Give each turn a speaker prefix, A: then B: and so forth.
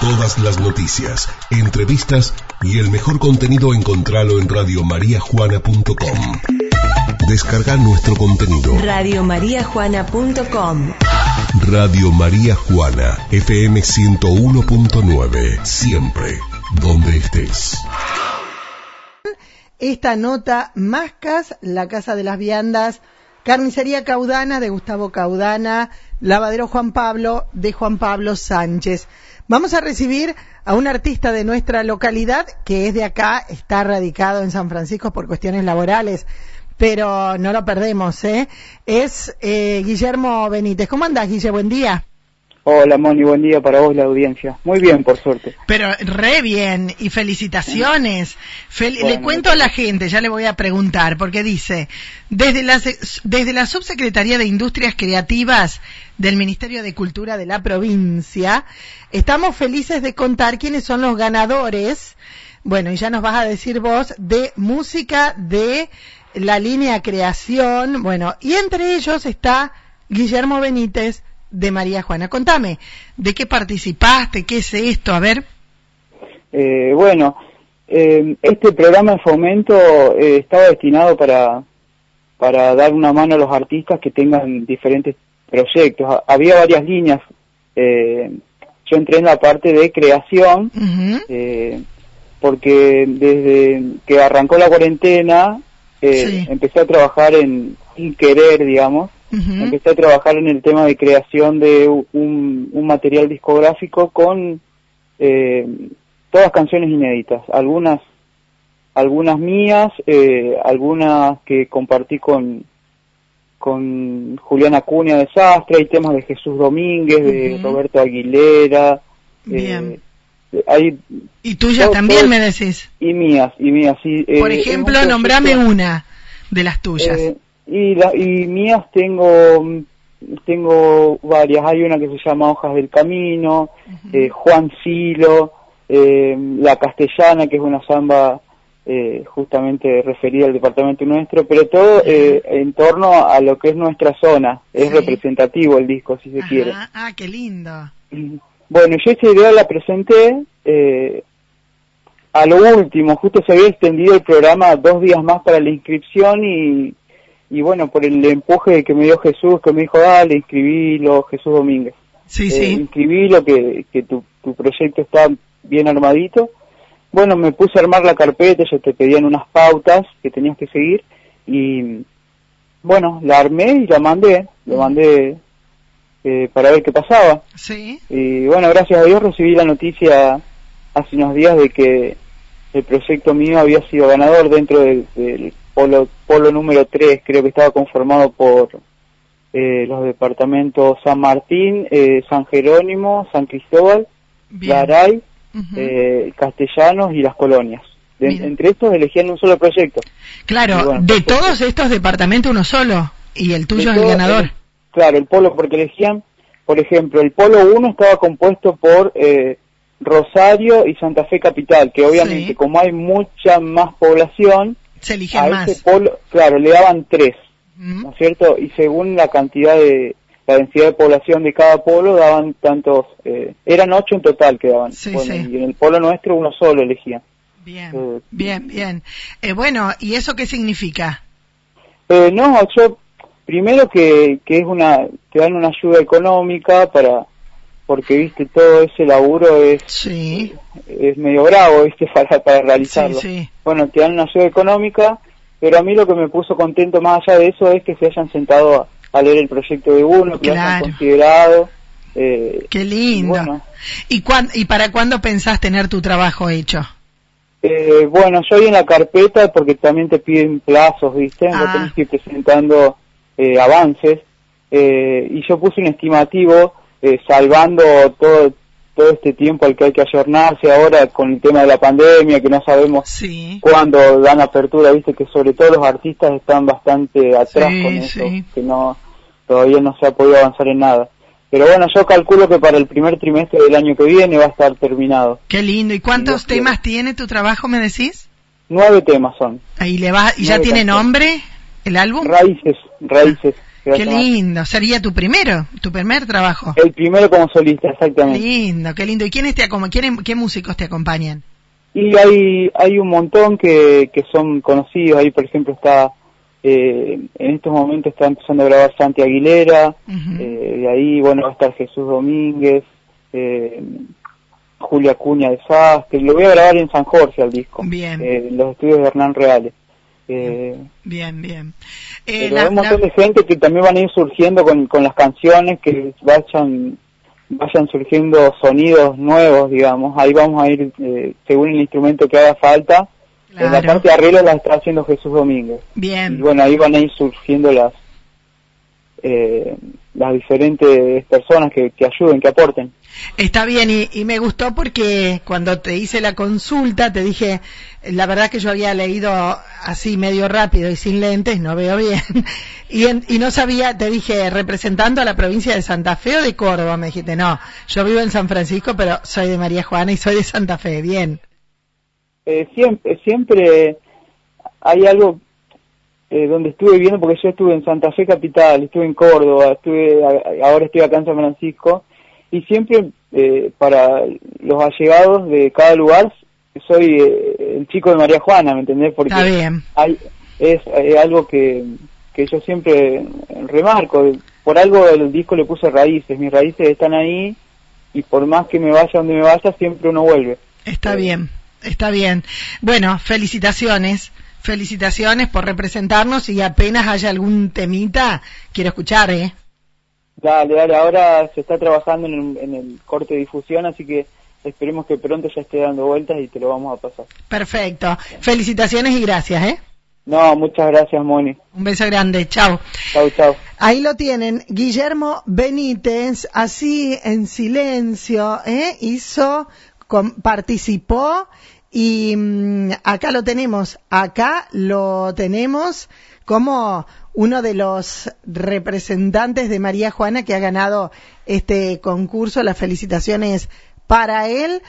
A: Todas las noticias, entrevistas y el mejor contenido encontralo en radiomariajuana.com. Descarga nuestro contenido.
B: Radiomariajuana.com
A: Radio María Juana, FM 101.9. Siempre, donde estés.
C: Esta nota, Mascas, la Casa de las Viandas, Carnicería Caudana de Gustavo Caudana, Lavadero Juan Pablo de Juan Pablo Sánchez. Vamos a recibir a un artista de nuestra localidad que es de acá, está radicado en San Francisco por cuestiones laborales, pero no lo perdemos, ¿eh? Es eh, Guillermo Benítez. ¿Cómo andás, Guille? Buen día.
D: Hola, Moni, buen día para vos, la audiencia. Muy bien, por suerte.
C: Pero re bien, y felicitaciones. Fel-
D: Bueno,
C: le cuento a la gente, ya le voy a preguntar, porque dice, desde la, desde la Subsecretaría de Industrias Creativas del Ministerio de Cultura de la provincia, estamos felices de contar quiénes son los ganadores, bueno, y ya nos vas a decir vos, de música de la línea creación, bueno, y entre ellos está Guillermo Benítez de María Juana. Contame, ¿de qué participaste? ¿Qué es esto? A ver.
D: Eh, bueno, eh, este programa de fomento eh, estaba destinado para, para dar una mano a los artistas que tengan diferentes proyectos. Ha- Había varias líneas. Eh, yo entré en la parte de creación eh, porque desde que arrancó la cuarentena eh,
C: Sí.
D: empecé a trabajar en sin querer, digamos,
C: Ujú.
D: empecé a trabajar en el tema de creación de un, un material discográfico con eh, todas canciones inéditas, algunas algunas mías, eh, algunas que compartí con con Juliana Cunha de Sastre, hay temas de Jesús Domínguez, de. Roberto Aguilera,
C: Bien.
D: eh, hay
C: Y tuyas también
D: todo-
C: me decís.
D: y mías y mías sí. eh,
C: Por
D: un
C: ejemplo, nombrame una de las tuyas.
D: Y, la, y mías tengo tengo varias. Hay una que se llama Hojas del Camino, eh, Juan Silo, eh, La Castellana, que es una samba eh, justamente referida al departamento nuestro, pero todo eh, en torno a lo que es nuestra zona. Es
C: Sí.
D: representativo el disco, si se
C: Ajá.
D: quiere.
C: Ah, qué lindo.
D: Bueno, yo esa idea la presenté eh, a lo último, justo se había extendido el programa dos días más para la inscripción y, y bueno, por el empuje que me dio Jesús, que me dijo, dale, inscribilo, Jesús Domínguez.
C: Sí,
D: Eh,
C: sí.
D: inscribilo, que, que tu, tu proyecto está bien armadito. Bueno, me puse a armar la carpeta, ellos te pedían unas pautas que tenías que seguir y bueno, la armé y la mandé, la mandé eh, para ver qué pasaba.
C: Sí.
D: Y bueno, gracias a Dios recibí la noticia hace unos días de que el proyecto mío había sido ganador dentro del, del polo, polo número 3, creo que estaba conformado por eh, los departamentos San Martín, eh, San Jerónimo, San Cristóbal,
C: Ujú.
D: eh, Castellanos y las colonias. De- entre estos elegían un solo proyecto.
C: claro,
D: bueno,
C: de todos estos departamentos uno solo. Y el tuyo es el ganador.
D: el- claro, el polo, porque elegían, por ejemplo, el polo 1 estaba compuesto por eh, Rosario y Santa Fe Capital, que obviamente
C: Sí.
D: como hay mucha más población,
C: Se
D: a
C: eligen más.
D: ese polo, claro, le daban tres. ¿no es cierto? Y según la cantidad de, la densidad de población de cada polo, daban tantos, eh, eran ocho en total que daban.
C: Sí,
D: bueno,
C: sí.
D: y en el polo nuestro uno solo elegía.
C: Bien,
D: Eh,
C: bien, bien. Eh, bueno, ¿y eso qué significa?
D: Eh, no, yo primero que, que es una te dan una ayuda económica para porque viste todo ese laburo es
C: Sí,
D: es medio bravo viste para para realizarlo.
C: sí.
D: Bueno, te dan una ayuda económica, pero a mí lo que me puso contento más allá de eso es que se hayan sentado a, a leer el proyecto de uno, que lo hayan considerado. Eh,
C: Qué lindo.
D: Bueno.
C: ¿Y, cuán- ¿Y para cuándo pensás tener tu trabajo hecho?
D: Eh, bueno, yo en la carpeta, porque también te piden plazos, ¿viste?
C: Ah.
D: Tenés que ir presentando eh, avances. eh, y yo puse un estimativo eh, salvando todo todo este tiempo al que hay que ayornarse ahora con el tema de la pandemia, que no sabemos
C: Sí,
D: cuándo dan apertura, ¿viste? Que sobre todo los artistas están bastante atrás
C: Sí,
D: con eso,
C: sí.
D: que no todavía no se ha podido avanzar en nada. Pero bueno, yo calculo que para el primer trimestre del año que viene va a estar terminado.
C: qué lindo. ¿Y cuántos temas tiene tu trabajo, me decís?
D: Nueve temas son.
C: Ahí le va, ¿Y ya tiene
D: canciones.
C: nombre el álbum?
D: Raíces, raíces.
C: Qué lindo, sería tu primero, tu primer trabajo.
D: El primero como solista,
C: Qué
D: exactamente.
C: lindo, qué lindo. ¿Y quiénes te quién- qué músicos te acompañan?
D: Y hay, hay un montón que, que son conocidos. Ahí, por ejemplo, está, eh, en estos momentos está empezando a grabar Santi Aguilera. Eh, de ahí, bueno, va a estar Jesús Domínguez, eh, Julia Cuña de Saz, que lo voy a grabar en San Jorge al disco.
C: Bien.
D: eh, en los estudios de Hernán Reales. Eh,
C: Bien, bien. Eh,
D: pero
C: la-
D: hay un montón
C: la-
D: de gente que también van a ir surgiendo con, con las canciones, que vayan vayan surgiendo sonidos nuevos, digamos. Ahí vamos a ir, eh, según el instrumento que haga falta. En la parte de arreglo la está haciendo Jesús Domínguez. Y
C: Bien,
D: bueno, ahí van a ir surgiendo las eh, las diferentes personas que, que ayuden, que aporten.
C: está bien y, y me gustó porque cuando te hice la consulta te dije, la verdad que yo había leído así medio rápido y sin lentes, no veo bien, y, en- y no sabía, te dije, representando a la provincia de Santa Fe o de Córdoba, me dijiste, no, yo vivo en San Francisco, pero soy de María Juana y soy de Santa Fe, bien.
D: Eh, siempre, siempre hay algo eh, donde estuve viendo, porque yo estuve en Santa Fe Capital, estuve en Córdoba, estuve ahora estoy acá en San Francisco, y siempre eh, para los allegados de cada lugar soy eh, el chico de María Juana, ¿me entendés? Porque
C: Está bien.
D: hay, es eh, algo que, que yo siempre remarco, por algo el disco le puse raíces, mis raíces están ahí, y por más que me vaya donde me vaya, siempre uno vuelve.
C: Está
D: Eh,
C: bien, está bien. Bueno, felicitaciones, felicitaciones por representarnos y apenas haya algún temita, quiero escuchar, ¿eh?
D: Dale, dale, ahora se está trabajando en el, en el corte de difusión, así que esperemos que pronto ya esté dando vueltas y te lo vamos a pasar.
C: Perfecto. Felicitaciones y gracias, ¿eh?
D: No, muchas gracias, Moni.
C: Un beso grande, chao.
D: Chau, chau.
C: Ahí lo tienen, Guillermo Benítez, así en silencio, ¿eh? hizo, com- participó y mm, acá lo tenemos, acá lo tenemos como uno de los representantes de María Juana que ha ganado este concurso. Las felicitaciones para él.